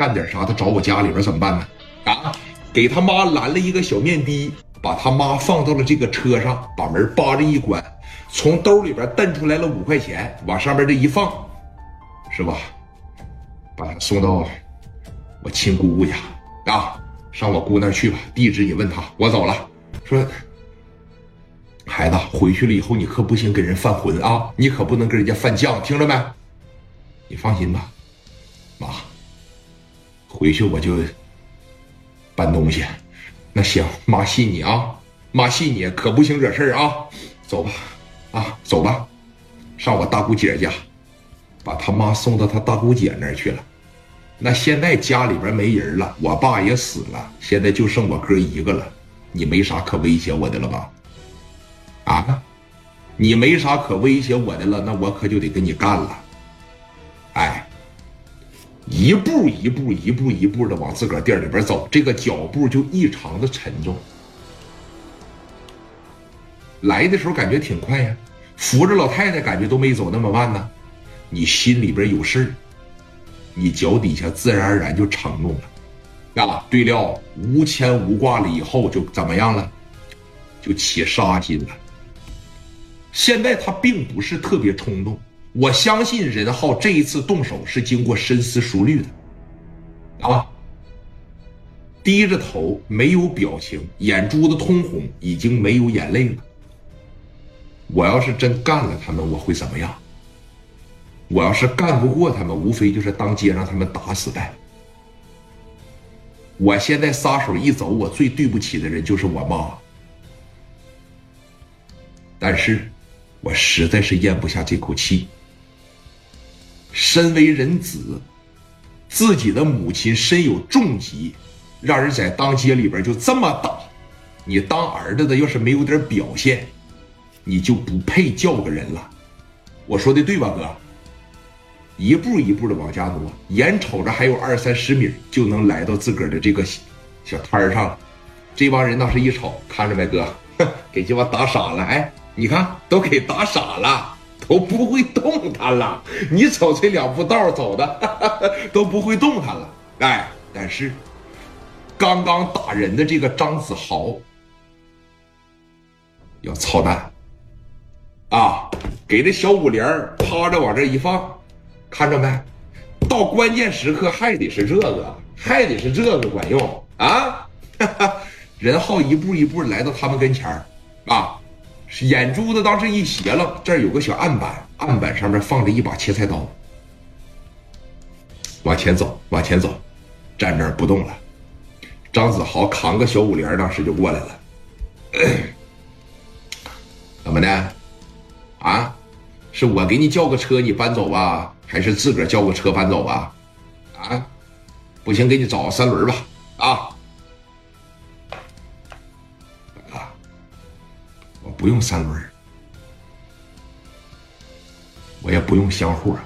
干点啥，他找我家里边怎么办呢？啊，给他妈拦了一个小面的，把他妈放到了这个车上，把门扒着一关，从兜里边蹬出来了五块钱，往上面这一放，是吧？把他送到我亲姑姑家啊，上我姑那去吧，地址你问他，我走了。说，孩子回去了以后，你可不行给人犯浑啊，你可不能跟人家犯犟，听着没？你放心吧，妈。回去我就搬东西，那行，妈信你啊，妈信你，可不行惹事儿啊。走吧，啊，走吧，上我大姑姐家，把他妈送到他大姑姐那儿去了。那现在家里边没人了，我爸也死了，现在就剩我哥一个了。你没啥可威胁我的了吧？啊，你没啥可威胁我的了，那我可就得跟你干了。一步一步一步一步的往自个儿店里边走，这个脚步就异常的沉重。来的时候感觉挺快呀，扶着老太太感觉都没走那么慢呢。你心里边有事，你脚底下自然而然就承重了。啊，对了，无牵无挂了以后就怎么样了？就起杀心了。现在他并不是特别冲动。我相信任浩这一次动手是经过深思熟虑的，啊，低着头没有表情，眼珠子通红，已经没有眼泪了。我要是真干了他们，我会怎么样？我要是干不过他们，无非就是当街让他们打死呗。我现在撒手一走，我最对不起的人就是我妈。但是，我实在是咽不下这口气。身为人子，自己的母亲身有重疾，让人在当街里边就这么打，你当儿子的要是没有点表现，你就不配叫个人了。我说的对吧，哥？一步一步的往家挪，眼瞅着还有二三十米就能来到自个儿的这个小摊儿上，这帮人那是一瞅，看着没，哥，给鸡巴打傻了。哎，你看都给打傻了。都不会动弹了，你走这两步道走的 都不会动弹了。哎，但是刚刚打人的这个张子豪要操蛋啊！给这小五连趴着往这一放，看着没？到关键时刻还得是这个，还得是这个管用啊！任浩一步一步来到他们跟前儿啊。眼珠子当时一斜了，这儿有个小案板，案板上面放着一把切菜刀。往前走，往前走，站那儿不动了。张子豪扛个小五连，当时就过来了。怎么的？啊？是我给你叫个车，你搬走吧，还是自个儿叫个车搬走吧？啊？不行，给你找个三轮吧。啊？不用三轮，我也不用相互。